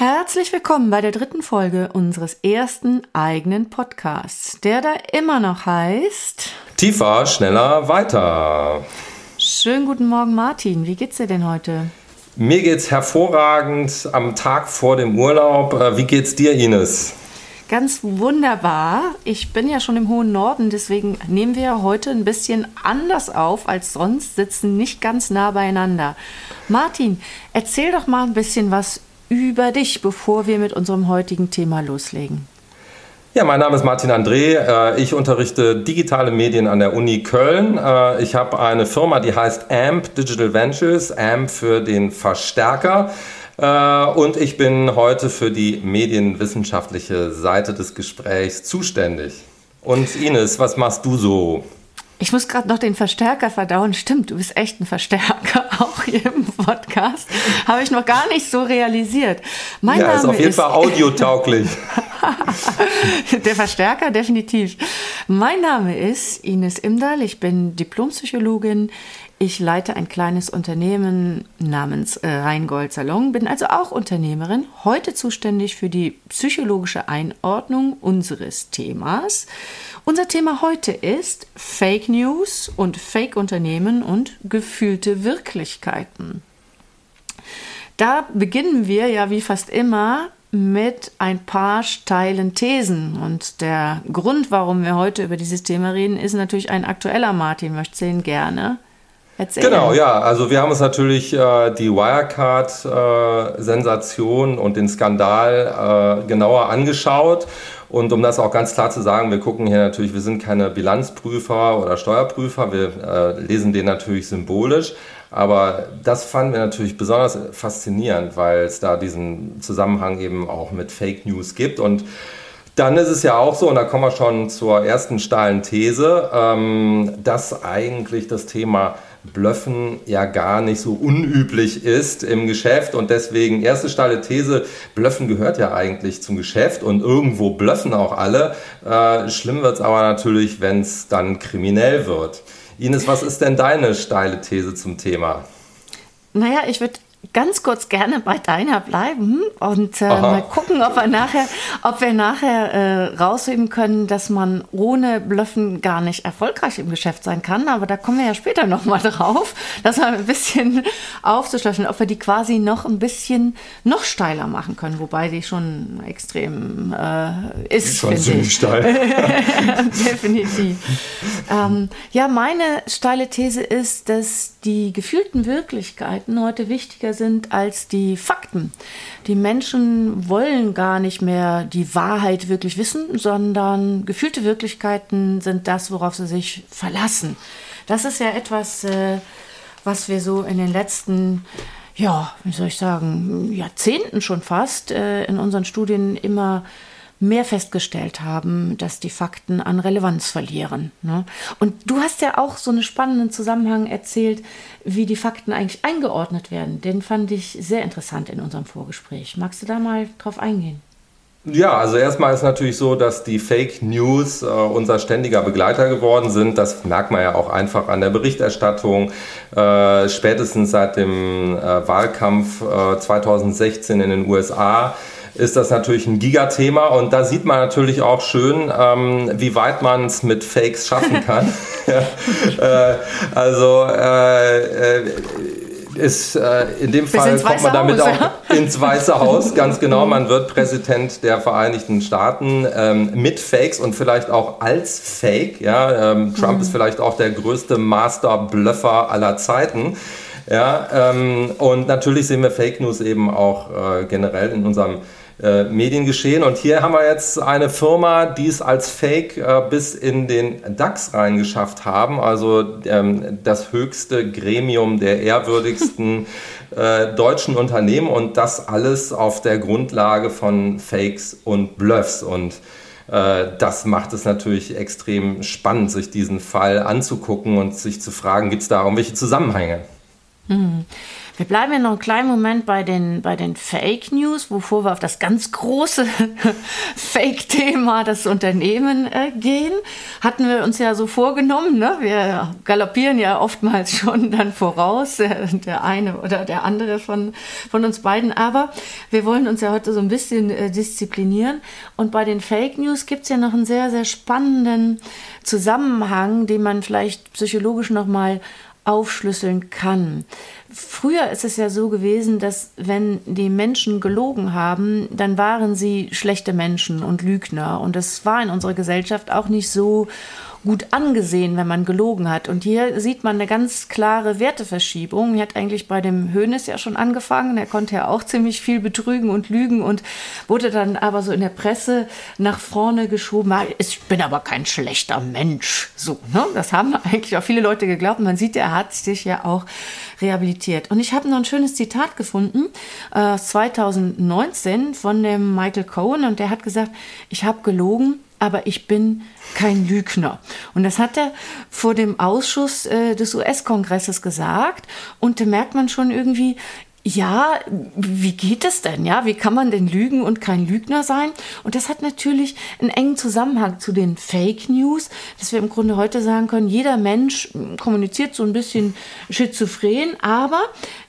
Herzlich willkommen bei der dritten Folge unseres ersten eigenen Podcasts, der da immer noch heißt Tiefer, schneller, weiter. Schönen guten Morgen, Martin. Wie geht's dir denn heute? Mir geht's hervorragend am Tag vor dem Urlaub. Äh, wie geht's dir, Ines? Ganz wunderbar. Ich bin ja schon im hohen Norden, deswegen nehmen wir heute ein bisschen anders auf als sonst, sitzen nicht ganz nah beieinander. Martin, erzähl doch mal ein bisschen was über dich, bevor wir mit unserem heutigen Thema loslegen. Ja, mein Name ist Martin André. Äh, ich unterrichte digitale Medien an der Uni Köln. Äh, ich habe eine Firma, die heißt AMP Digital Ventures, AMP für den Verstärker. Äh, und ich bin heute für die medienwissenschaftliche Seite des Gesprächs zuständig. Und Ines, was machst du so? Ich muss gerade noch den Verstärker verdauen. Stimmt, du bist echt ein Verstärker, auch hier im Podcast. Habe ich noch gar nicht so realisiert. Mein ja, Name ist auf jeden ist Fall audiotauglich. Der Verstärker, definitiv. Mein Name ist Ines Imdahl. Ich bin Diplompsychologin. Ich leite ein kleines Unternehmen namens äh, Rheingold Salon, bin also auch Unternehmerin, heute zuständig für die psychologische Einordnung unseres Themas. Unser Thema heute ist Fake News und Fake-Unternehmen und gefühlte Wirklichkeiten. Da beginnen wir ja wie fast immer mit ein paar steilen Thesen. Und der Grund, warum wir heute über dieses Thema reden, ist natürlich ein aktueller. Martin möchte ihn gerne Erzählen. Genau, ja. Also wir haben uns natürlich äh, die Wirecard-Sensation äh, und den Skandal äh, genauer angeschaut. Und um das auch ganz klar zu sagen, wir gucken hier natürlich, wir sind keine Bilanzprüfer oder Steuerprüfer, wir äh, lesen den natürlich symbolisch. Aber das fanden wir natürlich besonders faszinierend, weil es da diesen Zusammenhang eben auch mit Fake News gibt. Und dann ist es ja auch so, und da kommen wir schon zur ersten steilen These, ähm, dass eigentlich das Thema Blöffen ja gar nicht so unüblich ist im Geschäft und deswegen erste steile These, Blöffen gehört ja eigentlich zum Geschäft und irgendwo blöffen auch alle. Äh, schlimm wird es aber natürlich, wenn es dann kriminell wird. Ines, was ist denn deine steile These zum Thema? Naja, ich würde ganz kurz gerne bei deiner bleiben und äh, mal gucken, ob wir nachher, ob wir nachher äh, rausheben können, dass man ohne Blöffen gar nicht erfolgreich im Geschäft sein kann. Aber da kommen wir ja später noch mal drauf, das mal ein bisschen aufzuschlüsseln, ob wir die quasi noch ein bisschen noch steiler machen können, wobei die schon extrem äh, ist. Schon ziemlich steil. Definitiv. Ähm, ja, meine steile These ist, dass die gefühlten Wirklichkeiten heute wichtiger sind als die Fakten. Die Menschen wollen gar nicht mehr die Wahrheit wirklich wissen, sondern gefühlte Wirklichkeiten sind das, worauf sie sich verlassen. Das ist ja etwas, äh, was wir so in den letzten ja, wie soll ich sagen, Jahrzehnten schon fast äh, in unseren Studien immer mehr festgestellt haben, dass die Fakten an Relevanz verlieren. Ne? Und du hast ja auch so einen spannenden Zusammenhang erzählt, wie die Fakten eigentlich eingeordnet werden. Den fand ich sehr interessant in unserem Vorgespräch. Magst du da mal drauf eingehen? Ja, also erstmal ist natürlich so, dass die Fake News äh, unser ständiger Begleiter geworden sind. Das merkt man ja auch einfach an der Berichterstattung. Äh, spätestens seit dem äh, Wahlkampf 2016 äh, in den USA ist das natürlich ein Gigathema und da sieht man natürlich auch schön, ähm, wie weit man es mit Fakes schaffen kann. äh, also äh, äh, ist äh, in dem Fall kommt man damit Haus, auch ja? ins Weiße Haus, ganz genau. Man wird Präsident der Vereinigten Staaten ähm, mit Fakes und vielleicht auch als Fake. Ja, ähm, Trump mhm. ist vielleicht auch der größte Master-Bluffer aller Zeiten. Ja, ähm, und natürlich sehen wir Fake News eben auch äh, generell in unserem äh, Mediengeschehen. Und hier haben wir jetzt eine Firma, die es als Fake äh, bis in den DAX reingeschafft haben, also ähm, das höchste Gremium der ehrwürdigsten äh, deutschen Unternehmen und das alles auf der Grundlage von Fakes und Bluffs. Und äh, das macht es natürlich extrem spannend, sich diesen Fall anzugucken und sich zu fragen, gibt es da irgendwelche Zusammenhänge? Mhm. Wir bleiben ja noch einen kleinen Moment bei den, bei den Fake News, bevor wir auf das ganz große Fake-Thema, das Unternehmen äh, gehen. Hatten wir uns ja so vorgenommen, ne? wir galoppieren ja oftmals schon dann voraus, der, der eine oder der andere von, von uns beiden, aber wir wollen uns ja heute so ein bisschen äh, disziplinieren. Und bei den Fake News gibt es ja noch einen sehr, sehr spannenden Zusammenhang, den man vielleicht psychologisch nochmal aufschlüsseln kann. Früher ist es ja so gewesen, dass wenn die Menschen gelogen haben, dann waren sie schlechte Menschen und Lügner. Und das war in unserer Gesellschaft auch nicht so gut angesehen, wenn man gelogen hat. Und hier sieht man eine ganz klare Werteverschiebung. Die hat eigentlich bei dem Hönes ja schon angefangen. Er konnte ja auch ziemlich viel betrügen und lügen und wurde dann aber so in der Presse nach vorne geschoben. Ah, ich bin aber kein schlechter Mensch. So, ne? Das haben eigentlich auch viele Leute geglaubt. Man sieht, er hat sich ja auch rehabilitiert. Und ich habe noch ein schönes Zitat gefunden, äh, 2019 von dem Michael Cohen. Und der hat gesagt, ich habe gelogen, aber ich bin kein Lügner. Und das hat er vor dem Ausschuss äh, des US-Kongresses gesagt. Und da merkt man schon irgendwie, ja, wie geht es denn? Ja, wie kann man denn lügen und kein Lügner sein? Und das hat natürlich einen engen Zusammenhang zu den Fake News, dass wir im Grunde heute sagen können, jeder Mensch kommuniziert so ein bisschen schizophren, aber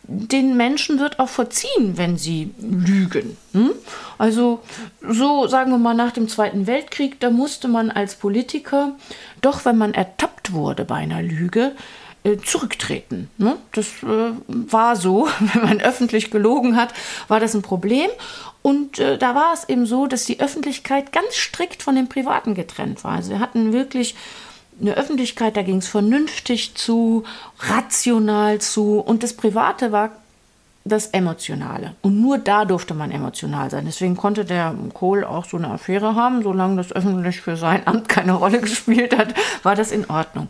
den Menschen wird auch verziehen, wenn sie lügen. Hm? Also so sagen wir mal nach dem Zweiten Weltkrieg, da musste man als Politiker doch, wenn man ertappt wurde bei einer Lüge, äh, zurücktreten. Ne? Das äh, war so, wenn man öffentlich gelogen hat, war das ein Problem. Und äh, da war es eben so, dass die Öffentlichkeit ganz strikt von dem Privaten getrennt war. Also wir hatten wirklich eine Öffentlichkeit, da ging es vernünftig zu, rational zu und das Private war das Emotionale. Und nur da durfte man emotional sein. Deswegen konnte der Kohl auch so eine Affäre haben. Solange das öffentlich für sein Amt keine Rolle gespielt hat, war das in Ordnung.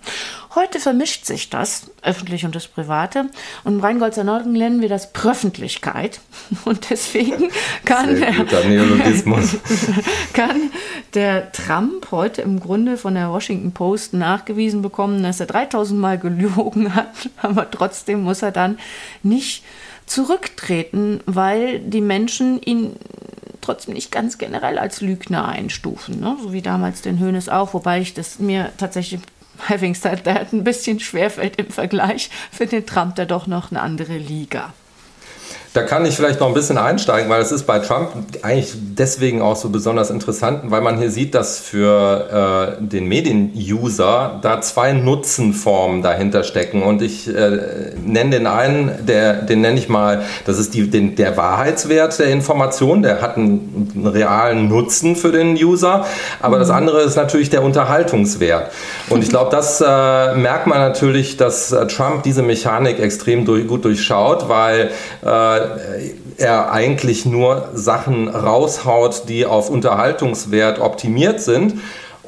Heute vermischt sich das, öffentlich und das Private. Und im Rheingolzer Norden nennen wir das Pröffentlichkeit. Und deswegen kann, der, kann der Trump heute im Grunde von der Washington Post nachgewiesen bekommen, dass er 3000 Mal gelogen hat. Aber trotzdem muss er dann nicht zurücktreten, weil die Menschen ihn trotzdem nicht ganz generell als Lügner einstufen, ne? so wie damals den Hönes auch, wobei ich das mir tatsächlich having said that ein bisschen schwerfällt im Vergleich, für den Trump da doch noch eine andere Liga. Da kann ich vielleicht noch ein bisschen einsteigen, weil es ist bei Trump eigentlich deswegen auch so besonders interessant, weil man hier sieht, dass für äh, den Medien-User da zwei Nutzenformen dahinter stecken. Und ich äh, nenne den einen, der, den nenne ich mal, das ist die, den, der Wahrheitswert der Information, der hat einen, einen realen Nutzen für den User. Aber mhm. das andere ist natürlich der Unterhaltungswert. Und ich glaube, das äh, merkt man natürlich, dass äh, Trump diese Mechanik extrem durch, gut durchschaut, weil äh, er eigentlich nur Sachen raushaut, die auf Unterhaltungswert optimiert sind.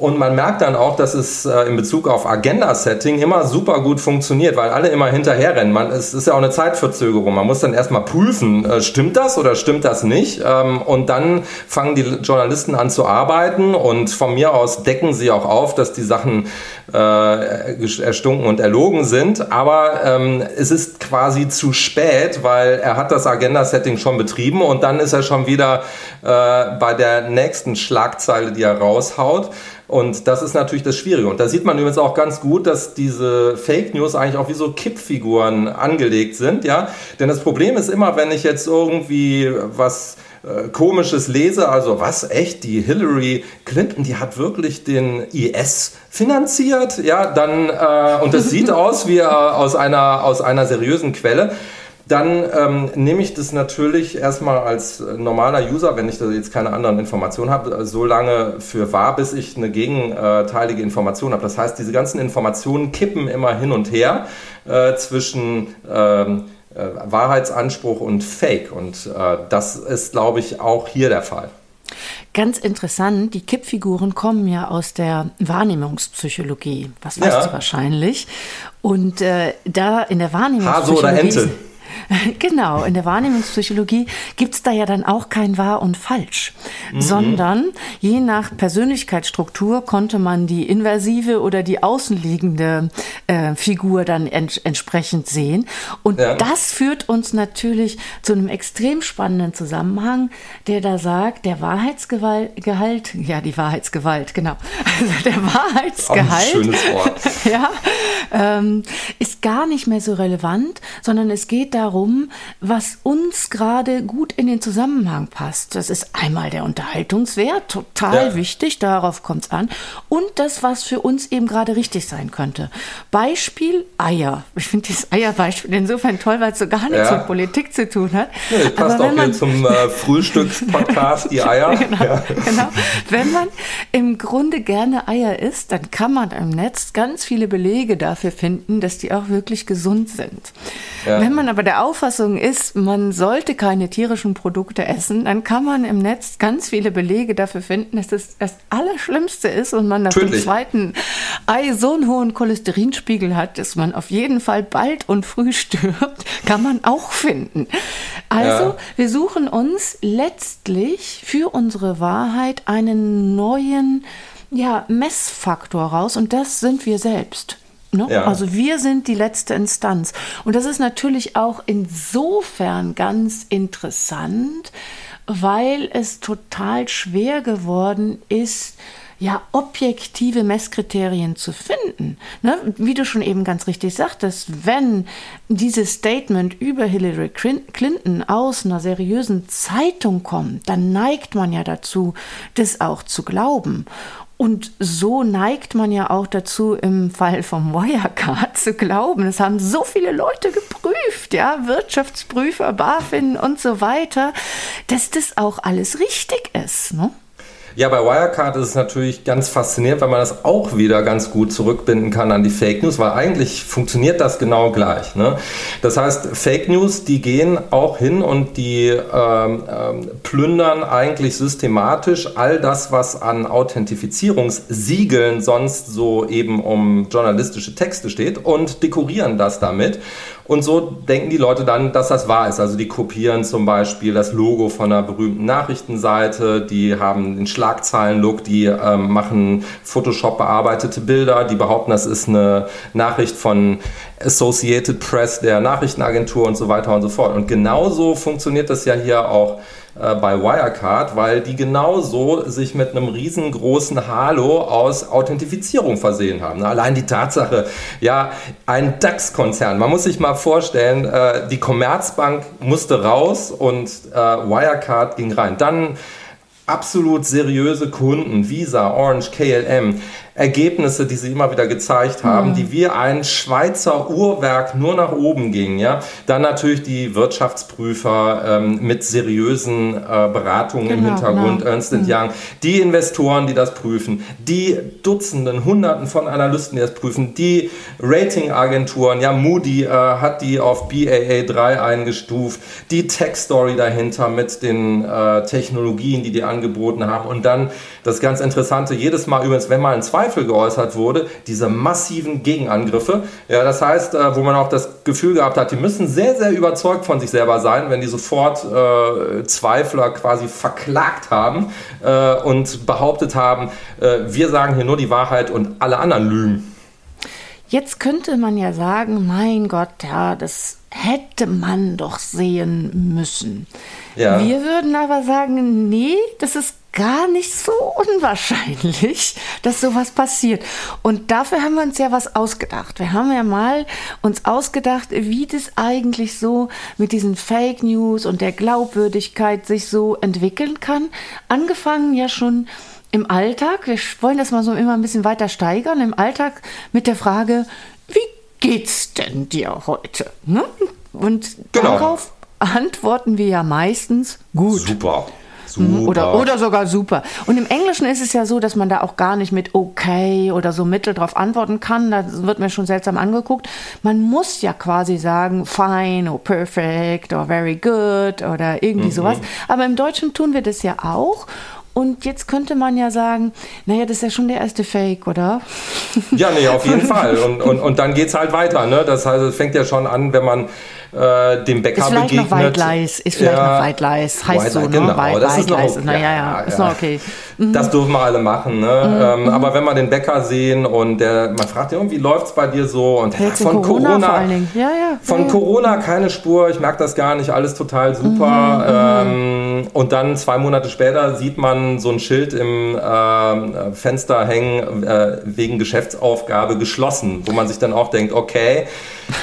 Und man merkt dann auch, dass es äh, in Bezug auf Agenda-Setting immer super gut funktioniert, weil alle immer hinterherrennen. Man, es ist ja auch eine Zeitverzögerung. Man muss dann erstmal prüfen, äh, stimmt das oder stimmt das nicht? Ähm, und dann fangen die Journalisten an zu arbeiten und von mir aus decken sie auch auf, dass die Sachen äh, erstunken und erlogen sind. Aber ähm, es ist quasi zu spät, weil er hat das Agenda-Setting schon betrieben und dann ist er schon wieder äh, bei der nächsten Schlagzeile, die er raushaut. Und das ist natürlich das Schwierige. Und da sieht man übrigens auch ganz gut, dass diese Fake News eigentlich auch wie so Kippfiguren angelegt sind, ja. Denn das Problem ist immer, wenn ich jetzt irgendwie was äh, komisches lese, also was echt, die Hillary Clinton, die hat wirklich den IS finanziert, ja, dann, äh, und das sieht aus wie äh, aus, einer, aus einer seriösen Quelle dann ähm, nehme ich das natürlich erstmal als normaler User, wenn ich da jetzt keine anderen Informationen habe, so lange für wahr, bis ich eine gegenteilige Information habe. Das heißt, diese ganzen Informationen kippen immer hin und her äh, zwischen ähm, äh, Wahrheitsanspruch und Fake. Und äh, das ist, glaube ich, auch hier der Fall. Ganz interessant, die Kippfiguren kommen ja aus der Wahrnehmungspsychologie. Was weißt ja. du wahrscheinlich? Und äh, da in der Wahrnehmungspsychologie. Hase oder Ente? Genau, in der Wahrnehmungspsychologie gibt es da ja dann auch kein wahr und falsch, mhm. sondern je nach Persönlichkeitsstruktur konnte man die inversive oder die außenliegende äh, Figur dann ents entsprechend sehen. Und ja. das führt uns natürlich zu einem extrem spannenden Zusammenhang, der da sagt, der Wahrheitsgehalt, ja, die Wahrheitsgewalt, genau. Also der Wahrheitsgehalt. schönes Wort. ja, ähm, ist gar nicht mehr so relevant, sondern es geht darum, was uns gerade gut in den Zusammenhang passt. Das ist einmal der Unterhaltungswert, total ja. wichtig, darauf kommt es an. Und das, was für uns eben gerade richtig sein könnte. Beispiel Eier. Ich finde dieses Eierbeispiel insofern toll, weil es so gar nichts ja. mit Politik zu tun hat. Ja, das passt auch hier zum äh, Frühstückspodcast, die Eier. genau, ja. genau. Wenn man im Grunde gerne Eier isst, dann kann man im Netz ganz viele Belege dafür finden, dass die auch wirklich gesund sind. Wenn man aber der Auffassung ist, man sollte keine tierischen Produkte essen, dann kann man im Netz ganz viele Belege dafür finden, dass das das Allerschlimmste ist und man nach dem zweiten Ei so einen hohen Cholesterinspiegel hat, dass man auf jeden Fall bald und früh stirbt, kann man auch finden. Also, ja. wir suchen uns letztlich für unsere Wahrheit einen neuen ja, Messfaktor raus und das sind wir selbst. Ne? Ja. Also wir sind die letzte Instanz. Und das ist natürlich auch insofern ganz interessant, weil es total schwer geworden ist, ja, objektive Messkriterien zu finden. Ne? Wie du schon eben ganz richtig sagtest, wenn dieses Statement über Hillary Clinton aus einer seriösen Zeitung kommt, dann neigt man ja dazu, das auch zu glauben. Und so neigt man ja auch dazu, im Fall vom Wirecard zu glauben. Es haben so viele Leute geprüft, ja, Wirtschaftsprüfer, BaFin und so weiter, dass das auch alles richtig ist. Ne? Ja, bei Wirecard ist es natürlich ganz faszinierend, weil man das auch wieder ganz gut zurückbinden kann an die Fake News, weil eigentlich funktioniert das genau gleich. Ne? Das heißt, Fake News, die gehen auch hin und die ähm, ähm, plündern eigentlich systematisch all das, was an Authentifizierungssiegeln sonst so eben um journalistische Texte steht und dekorieren das damit. Und so denken die Leute dann, dass das wahr ist. Also die kopieren zum Beispiel das Logo von einer berühmten Nachrichtenseite, die haben den Schlagzeilen-Look, die ähm, machen Photoshop bearbeitete Bilder, die behaupten, das ist eine Nachricht von Associated Press, der Nachrichtenagentur und so weiter und so fort. Und genauso funktioniert das ja hier auch äh, bei Wirecard, weil die genauso sich mit einem riesengroßen Halo aus Authentifizierung versehen haben. Allein die Tatsache, ja, ein DAX-Konzern, man muss sich mal vorstellen, äh, die Commerzbank musste raus und äh, Wirecard ging rein. Dann absolut seriöse Kunden, Visa, Orange, KLM, Ergebnisse, die sie immer wieder gezeigt haben, mhm. die wie ein Schweizer Uhrwerk nur nach oben gingen. Ja? Dann natürlich die Wirtschaftsprüfer ähm, mit seriösen äh, Beratungen genau, im Hintergrund, genau. Ernst mhm. Young, die Investoren, die das prüfen, die Dutzenden, Hunderten von Analysten, die das prüfen, die Ratingagenturen, ja, Moody äh, hat die auf BAA 3 eingestuft, die Tech-Story dahinter mit den äh, Technologien, die die angeboten haben und dann das ganz Interessante, jedes Mal übrigens, wenn mal ein Zweifel geäußert wurde, diese massiven Gegenangriffe. Ja, das heißt, äh, wo man auch das Gefühl gehabt hat, die müssen sehr, sehr überzeugt von sich selber sein, wenn die sofort äh, Zweifler quasi verklagt haben äh, und behauptet haben, äh, wir sagen hier nur die Wahrheit und alle anderen lügen. Jetzt könnte man ja sagen, mein Gott, ja, das hätte man doch sehen müssen. Ja. Wir würden aber sagen, nee, das ist gar nicht so unwahrscheinlich, dass sowas passiert. Und dafür haben wir uns ja was ausgedacht. Wir haben ja mal uns ausgedacht, wie das eigentlich so mit diesen Fake News und der Glaubwürdigkeit sich so entwickeln kann. Angefangen ja schon im Alltag. Wir wollen das mal so immer ein bisschen weiter steigern. Im Alltag mit der Frage, wie geht's denn dir heute? Ne? Und genau. darauf antworten wir ja meistens gut. Super. Super. Oder, oder sogar super. Und im Englischen ist es ja so, dass man da auch gar nicht mit okay oder so Mittel drauf antworten kann. Da wird mir schon seltsam angeguckt. Man muss ja quasi sagen fine or perfect or very good oder irgendwie mhm. sowas. Aber im Deutschen tun wir das ja auch. Und jetzt könnte man ja sagen, naja, das ist ja schon der erste Fake, oder? Ja, nee, auf jeden Fall. Und, und, und dann geht es halt weiter. Ne? Das heißt, es fängt ja schon an, wenn man äh, dem Bäcker ist vielleicht begegnet. Noch Weitleis, ist vielleicht Ja. noch Weitleis, heißt White so, ne? genau, Weit, das ist noch Weitleis. okay. Na ja, ja, Ja, ist ja. noch okay. Das dürfen wir alle machen. Ne? Ähm, aber wenn wir den Bäcker sehen und der, man fragt ihn, wie läuft es bei dir so? Und Jetzt in von Corona, Corona, vor allen Dingen. Ja, ja. von ja, ja. Corona keine Spur, ich merke das gar nicht, alles total super. ähm, und dann zwei Monate später sieht man so ein Schild im ähm, Fenster hängen, äh, wegen Geschäftsaufgabe geschlossen, wo man sich dann auch denkt, okay,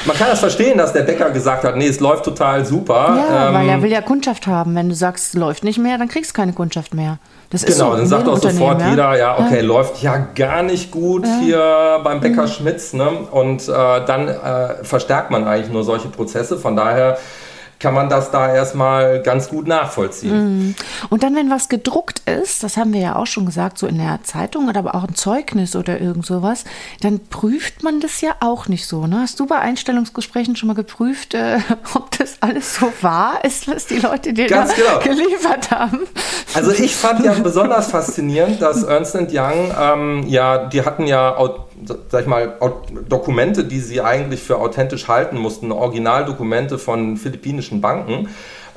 man kann das verstehen, dass der Bäcker gesagt hat, nee, es läuft total super. Ja, Ähm, weil er will ja Kundschaft haben. Wenn du sagst, es läuft nicht mehr, dann kriegst du keine Kundschaft mehr. Das ist Genau, so dann sagt auch sofort Unternehmen, jeder, ja, okay, läuft ja gar nicht gut hier beim Bäcker Schmitz. Ne? Und äh, dann äh, verstärkt man eigentlich nur solche Prozesse. Von daher kann man das da erstmal ganz gut nachvollziehen. Und dann, wenn was gedruckt ist, das haben wir ja auch schon gesagt, so in der Zeitung oder aber auch ein Zeugnis oder irgend sowas, dann prüft man das ja auch nicht so. Ne? Hast du bei Einstellungsgesprächen schon mal geprüft, äh, ob das alles so wahr ist, was die Leute dir Ganz da genau. geliefert haben? Also ich fand ja besonders faszinierend, dass Ernst Young, ähm, ja, die hatten ja, sag ich mal, Dokumente, die sie eigentlich für authentisch halten mussten, Originaldokumente von philippinischen Banken.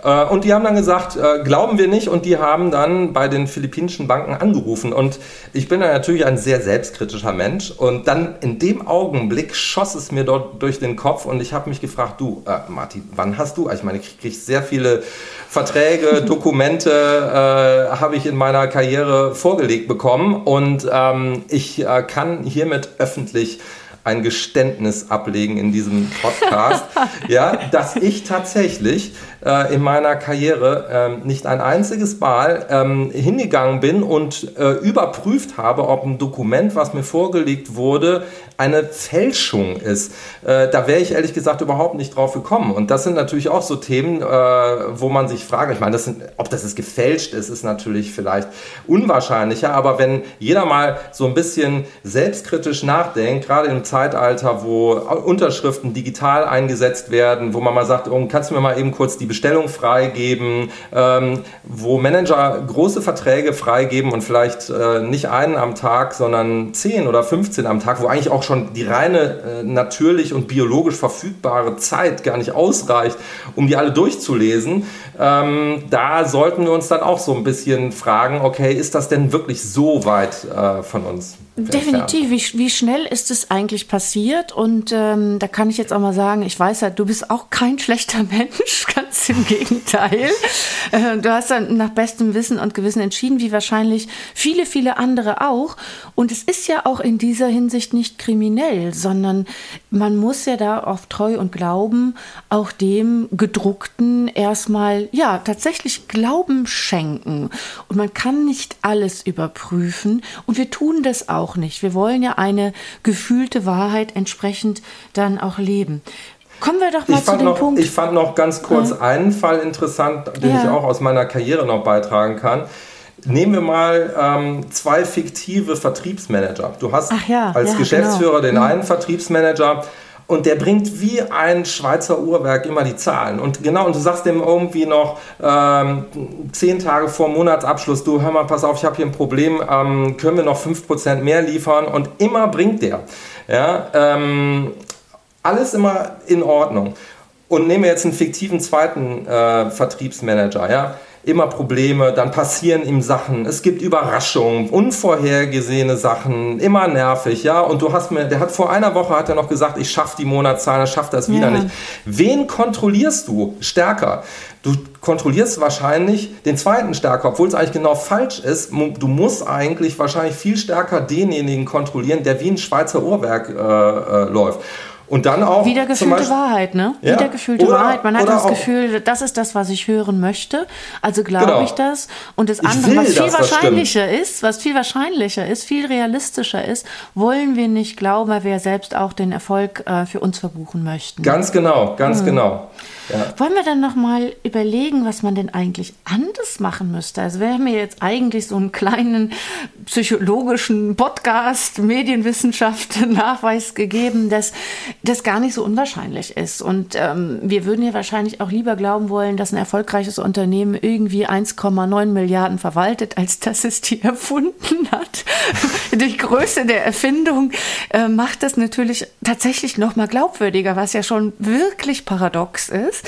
Äh, Und die haben dann gesagt, äh, glauben wir nicht. Und die haben dann bei den philippinischen Banken angerufen. Und ich bin ja natürlich ein sehr selbstkritischer Mensch. Und dann in dem Augenblick schoss es mir dort durch den Kopf. Und ich habe mich gefragt, du, äh, Martin, wann hast du? Ich meine, ich kriege sehr viele Verträge, Dokumente äh, habe ich in meiner Karriere vorgelegt bekommen. Und ähm, ich äh, kann hiermit öffentlich ein Geständnis ablegen in diesem Podcast, ja, dass ich tatsächlich äh, in meiner Karriere ähm, nicht ein einziges Mal ähm, hingegangen bin und äh, überprüft habe, ob ein Dokument, was mir vorgelegt wurde, eine Fälschung ist. Äh, da wäre ich ehrlich gesagt überhaupt nicht drauf gekommen. Und das sind natürlich auch so Themen, äh, wo man sich fragt, ich meine, das sind, ob das jetzt gefälscht ist, ist natürlich vielleicht unwahrscheinlicher, aber wenn jeder mal so ein bisschen selbstkritisch nachdenkt, gerade im Zeitalter, wo Unterschriften digital eingesetzt werden, wo man mal sagt, oh, kannst du mir mal eben kurz die Bestellung freigeben, ähm, wo Manager große Verträge freigeben und vielleicht äh, nicht einen am Tag, sondern 10 oder 15 am Tag, wo eigentlich auch schon die reine äh, natürlich und biologisch verfügbare Zeit gar nicht ausreicht, um die alle durchzulesen. Ähm, da sollten wir uns dann auch so ein bisschen fragen, okay, ist das denn wirklich so weit äh, von uns? Definitiv. Wie, wie schnell ist es eigentlich passiert? Und ähm, da kann ich jetzt auch mal sagen, ich weiß ja, du bist auch kein schlechter Mensch, ganz im Gegenteil. Äh, du hast dann nach bestem Wissen und Gewissen entschieden, wie wahrscheinlich viele, viele andere auch. Und es ist ja auch in dieser Hinsicht nicht kriminell, sondern man muss ja da auf Treu und Glauben auch dem Gedruckten erstmal, ja, tatsächlich Glauben schenken. Und man kann nicht alles überprüfen. Und wir tun das auch nicht. Wir wollen ja eine gefühlte Wahrheit entsprechend dann auch leben. Kommen wir doch mal Ich zu fand, dem noch, Punkt. ich fand noch ganz kurz einen Fall interessant, den Ja. ich auch aus meiner Karriere noch beitragen kann. Nehmen wir mal ähm, zwei fiktive Vertriebsmanager. Du hast ja, als ja, Geschäftsführer genau. den einen Vertriebsmanager und der bringt wie ein Schweizer Uhrwerk immer die Zahlen. Und genau, und du sagst dem irgendwie noch ähm, zehn Tage vor Monatsabschluss, du hör mal, pass auf, ich habe hier ein Problem, ähm, können wir noch 5% mehr liefern? Und immer bringt der. Ja, ähm, alles immer in Ordnung. Und nehmen wir jetzt einen fiktiven zweiten äh, Vertriebsmanager, ja. Immer Probleme, dann passieren ihm Sachen, es gibt Überraschungen, unvorhergesehene Sachen, immer nervig, ja. Und du hast mir, der hat vor einer Woche hat er noch gesagt, ich schaffe die Monatszahlen, er schafft das wieder Ja. nicht. Wen kontrollierst du stärker? Du kontrollierst wahrscheinlich den zweiten stärker, obwohl es eigentlich genau falsch ist. Du musst eigentlich wahrscheinlich viel stärker denjenigen kontrollieren, der wie ein Schweizer Uhrwerk äh, äh, läuft. Und dann auch Wiedergefühlte Wahrheit, ne? Ja. Wiedergefühlte Oder- Wahrheit. Man hat das Gefühl, das ist das, was ich hören möchte. Also glaube Genau. ich das. Und das andere, was viel dass das wahrscheinlicher ist, was viel wahrscheinlicher ist, viel realistischer ist, wollen wir nicht glauben, weil wir ja selbst auch den Erfolg äh, für uns verbuchen möchten. Ganz genau, ganz Hm. genau. Ja. Wollen wir dann nochmal überlegen, was man denn eigentlich anders machen müsste? Also wir haben ja jetzt eigentlich so einen kleinen psychologischen Podcast, Medienwissenschaft, Nachweis gegeben, dass das gar nicht so unwahrscheinlich ist. Und ähm, wir würden ja wahrscheinlich auch lieber glauben wollen, dass ein erfolgreiches Unternehmen irgendwie 1,9 Milliarden verwaltet, als dass es die erfunden hat. die Größe der Erfindung äh, macht das natürlich tatsächlich noch mal glaubwürdiger, was ja schon wirklich paradox ist.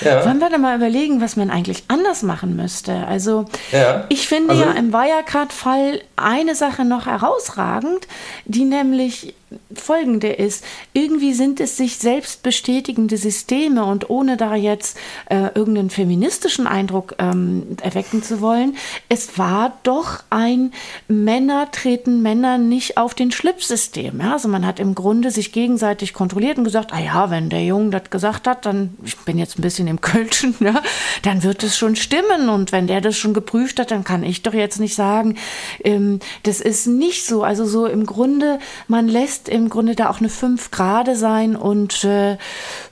Ja. Wollen wir da mal überlegen, was man eigentlich anders machen müsste? Also ja. ich finde also, ja im Wirecard-Fall eine Sache noch herausragend, die nämlich folgende ist, irgendwie sind es sich selbst bestätigende Systeme und ohne da jetzt äh, irgendeinen feministischen Eindruck ähm, erwecken zu wollen, es war doch ein Männer treten Männer nicht auf den Schlips-System. Ja? Also man hat im Grunde sich gegenseitig kontrolliert und gesagt, ah ja, wenn der Junge das gesagt hat, dann, ich bin jetzt ein bisschen im Kölschen, ja, dann wird es schon stimmen und wenn der das schon geprüft hat, dann kann ich doch jetzt nicht sagen, ähm, das ist nicht so. Also so im Grunde, man lässt lässt im Grunde da auch eine 5 Grade sein und äh,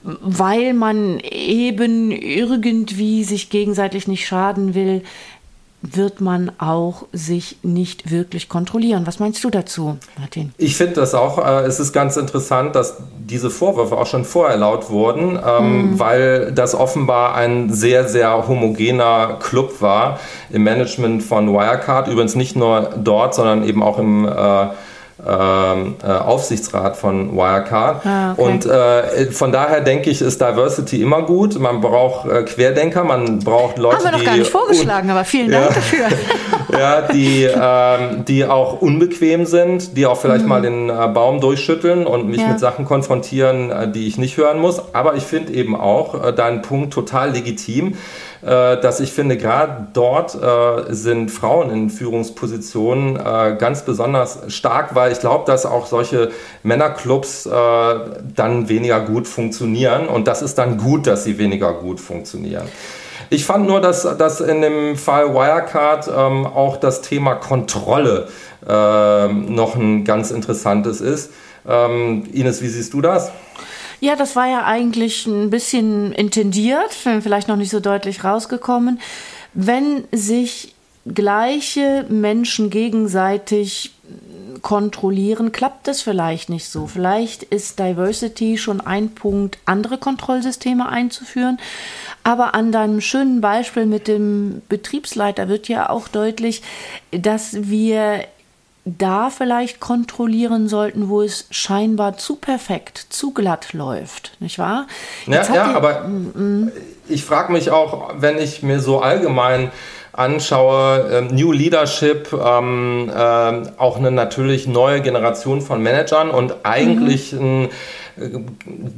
weil man eben irgendwie sich gegenseitig nicht schaden will, wird man auch sich nicht wirklich kontrollieren. Was meinst du dazu, Martin? Ich finde das auch, äh, es ist ganz interessant, dass diese Vorwürfe auch schon vorher laut wurden, ähm, mhm. weil das offenbar ein sehr, sehr homogener Club war im Management von Wirecard. Übrigens nicht nur dort, sondern eben auch im äh, ähm, äh, Aufsichtsrat von Wirecard. Ah, okay. Und äh, von daher denke ich, ist Diversity immer gut. Man braucht äh, Querdenker, man braucht Leute, die... Haben wir doch gar nicht vorgeschlagen, aber vielen Dank ja, dafür. ja, die, ähm, die auch unbequem sind, die auch vielleicht mhm. mal den äh, Baum durchschütteln und mich ja. mit Sachen konfrontieren, äh, die ich nicht hören muss. Aber ich finde eben auch deinen Punkt total legitim dass ich finde, gerade dort äh, sind Frauen in Führungspositionen äh, ganz besonders stark, weil ich glaube, dass auch solche Männerclubs äh, dann weniger gut funktionieren und das ist dann gut, dass sie weniger gut funktionieren. Ich fand nur, dass, dass in dem Fall Wirecard ähm, auch das Thema Kontrolle äh, noch ein ganz interessantes ist. Ähm, Ines, wie siehst du das? Ja, das war ja eigentlich ein bisschen intendiert, vielleicht noch nicht so deutlich rausgekommen. Wenn sich gleiche Menschen gegenseitig kontrollieren, klappt das vielleicht nicht so. Vielleicht ist Diversity schon ein Punkt, andere Kontrollsysteme einzuführen. Aber an deinem schönen Beispiel mit dem Betriebsleiter wird ja auch deutlich, dass wir da vielleicht kontrollieren sollten, wo es scheinbar zu perfekt, zu glatt läuft, nicht wahr? ja, ja aber mm, mm. ich frage mich auch, wenn ich mir so allgemein anschaue, äh, New Leadership, ähm, äh, auch eine natürlich neue Generation von Managern und eigentlich mhm. ein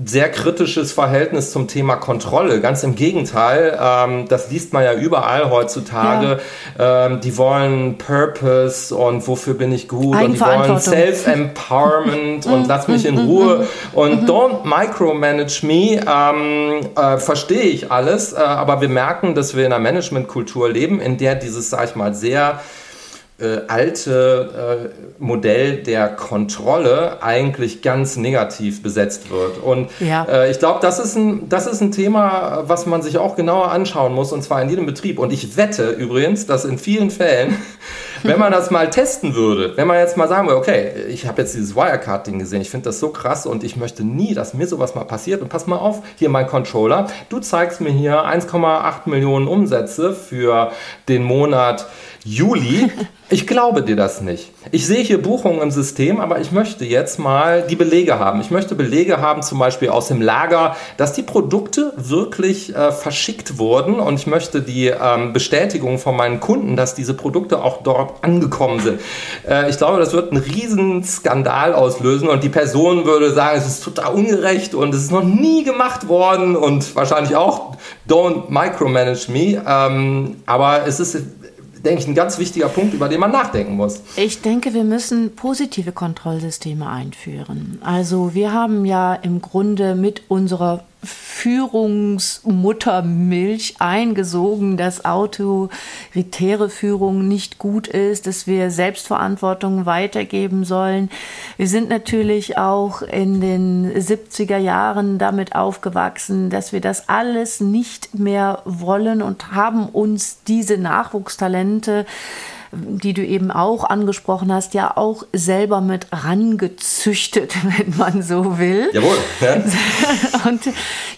sehr kritisches Verhältnis zum Thema Kontrolle. Ganz im Gegenteil, ähm, das liest man ja überall heutzutage. Ja. Ähm, die wollen Purpose und wofür bin ich gut und die wollen Self-Empowerment und lass mich in Ruhe und don't micromanage me. Ähm, äh, Verstehe ich alles, äh, aber wir merken, dass wir in einer Managementkultur leben, in der dieses, sag ich mal, sehr äh, alte äh, Modell der Kontrolle eigentlich ganz negativ besetzt wird. Und ja. äh, ich glaube, das, ist ein, das ist ein Thema, was man sich auch genauer anschauen muss, und zwar in jedem Betrieb. Und ich wette übrigens, dass in vielen Fällen, wenn man das mal testen würde, wenn man jetzt mal sagen würde, okay, ich habe jetzt dieses Wirecard-Ding gesehen, ich finde das so krass und ich möchte nie, dass mir sowas mal passiert. Und pass mal auf, hier mein Controller, du zeigst mir hier 1,8 Millionen Umsätze für den Monat Juli. Ich glaube dir das nicht. Ich sehe hier Buchungen im System, aber ich möchte jetzt mal die Belege haben. Ich möchte Belege haben, zum Beispiel aus dem Lager, dass die Produkte wirklich äh, verschickt wurden und ich möchte die ähm, Bestätigung von meinen Kunden, dass diese Produkte auch dort angekommen sind. Äh, ich glaube, das wird einen riesen Skandal auslösen und die Person würde sagen, es ist total ungerecht und es ist noch nie gemacht worden und wahrscheinlich auch don't micromanage me. Ähm, aber es ist denke ich, ein ganz wichtiger Punkt, über den man nachdenken muss. Ich denke, wir müssen positive Kontrollsysteme einführen. Also wir haben ja im Grunde mit unserer Führungsmuttermilch eingesogen, dass autoritäre Führung nicht gut ist, dass wir Selbstverantwortung weitergeben sollen. Wir sind natürlich auch in den 70er Jahren damit aufgewachsen, dass wir das alles nicht mehr wollen und haben uns diese Nachwuchstalente die du eben auch angesprochen hast, ja auch selber mit rangezüchtet, wenn man so will. Jawohl. Ja. Und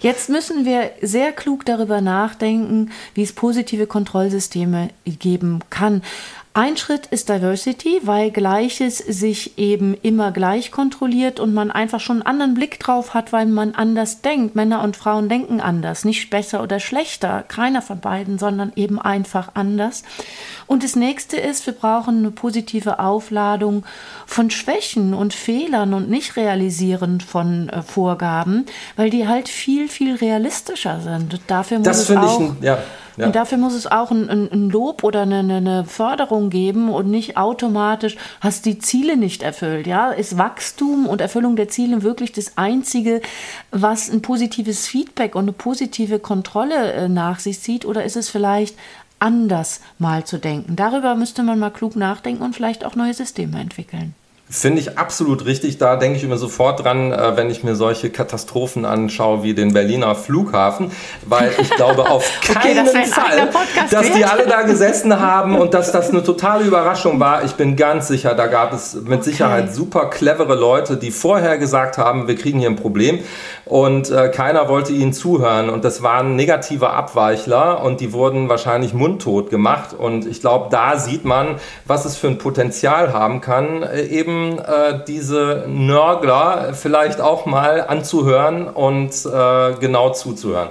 jetzt müssen wir sehr klug darüber nachdenken, wie es positive Kontrollsysteme geben kann. Ein Schritt ist Diversity, weil Gleiches sich eben immer gleich kontrolliert und man einfach schon einen anderen Blick drauf hat, weil man anders denkt. Männer und Frauen denken anders, nicht besser oder schlechter, keiner von beiden, sondern eben einfach anders. Und das nächste ist, wir brauchen eine positive Aufladung von Schwächen und Fehlern und nicht realisieren von äh, Vorgaben, weil die halt viel, viel realistischer sind. Dafür muss das es auch, ich, ja. Ja. Und dafür muss es auch ein, ein Lob oder eine, eine, Förderung geben und nicht automatisch, hast die Ziele nicht erfüllt. Ja, ist Wachstum und Erfüllung der Ziele wirklich das Einzige, was ein positives Feedback und eine positive Kontrolle äh, nach sich zieht? Oder ist es vielleicht anders mal zu denken? Darüber müsste man mal klug nachdenken und vielleicht auch neue Systeme entwickeln. Finde ich absolut richtig. Da denke ich immer sofort dran, äh, wenn ich mir solche Katastrophen anschaue wie den Berliner Flughafen, weil ich glaube auf keinen okay, das Fall, dass die alle da gesessen haben und dass das eine totale Überraschung war. Ich bin ganz sicher, da gab es mit okay. Sicherheit super clevere Leute, die vorher gesagt haben, wir kriegen hier ein Problem und äh, keiner wollte ihnen zuhören und das waren negative Abweichler und die wurden wahrscheinlich mundtot gemacht und ich glaube, da sieht man, was es für ein Potenzial haben kann, äh, eben äh, diese Nörgler vielleicht auch mal anzuhören und äh, genau zuzuhören.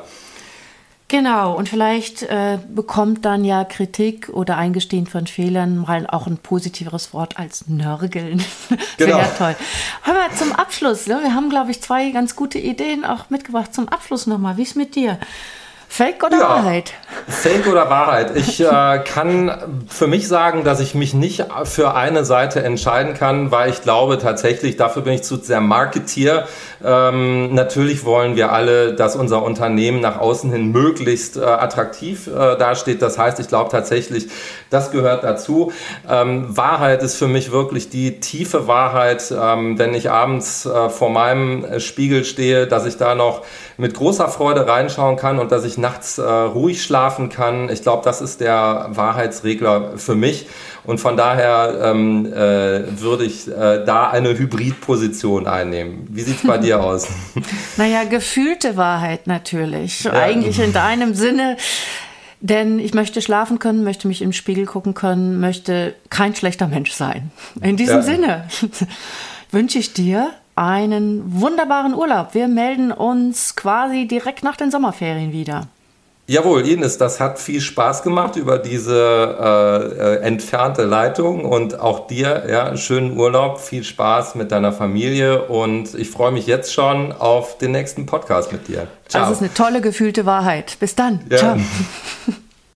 Genau, und vielleicht äh, bekommt dann ja Kritik oder Eingestehen von Fehlern mal auch ein positiveres Wort als Nörgeln. Genau. Wäre ja toll. Hör mal, zum Abschluss, ne? wir haben, glaube ich, zwei ganz gute Ideen auch mitgebracht. Zum Abschluss nochmal, wie ist mit dir? Fake oder ja, Wahrheit? Fake oder Wahrheit? Ich äh, kann für mich sagen, dass ich mich nicht für eine Seite entscheiden kann, weil ich glaube tatsächlich, dafür bin ich zu sehr Marketier. Ähm, natürlich wollen wir alle, dass unser Unternehmen nach außen hin möglichst äh, attraktiv äh, dasteht. Das heißt, ich glaube tatsächlich, das gehört dazu. Ähm, Wahrheit ist für mich wirklich die tiefe Wahrheit, ähm, wenn ich abends äh, vor meinem Spiegel stehe, dass ich da noch mit großer Freude reinschauen kann und dass ich nachts äh, ruhig schlafen kann. Ich glaube, das ist der Wahrheitsregler für mich. Und von daher ähm, äh, würde ich äh, da eine Hybridposition einnehmen. Wie sieht es bei dir aus? naja, gefühlte Wahrheit natürlich. Ja. Eigentlich in deinem Sinne. Denn ich möchte schlafen können, möchte mich im Spiegel gucken können, möchte kein schlechter Mensch sein. In diesem ja. Sinne wünsche ich dir einen wunderbaren Urlaub. Wir melden uns quasi direkt nach den Sommerferien wieder. Jawohl, Ines, das hat viel Spaß gemacht über diese äh, äh, entfernte Leitung und auch dir, ja, schönen Urlaub, viel Spaß mit deiner Familie und ich freue mich jetzt schon auf den nächsten Podcast mit dir. Ciao. Das ist eine tolle gefühlte Wahrheit. Bis dann. Ja. Ciao.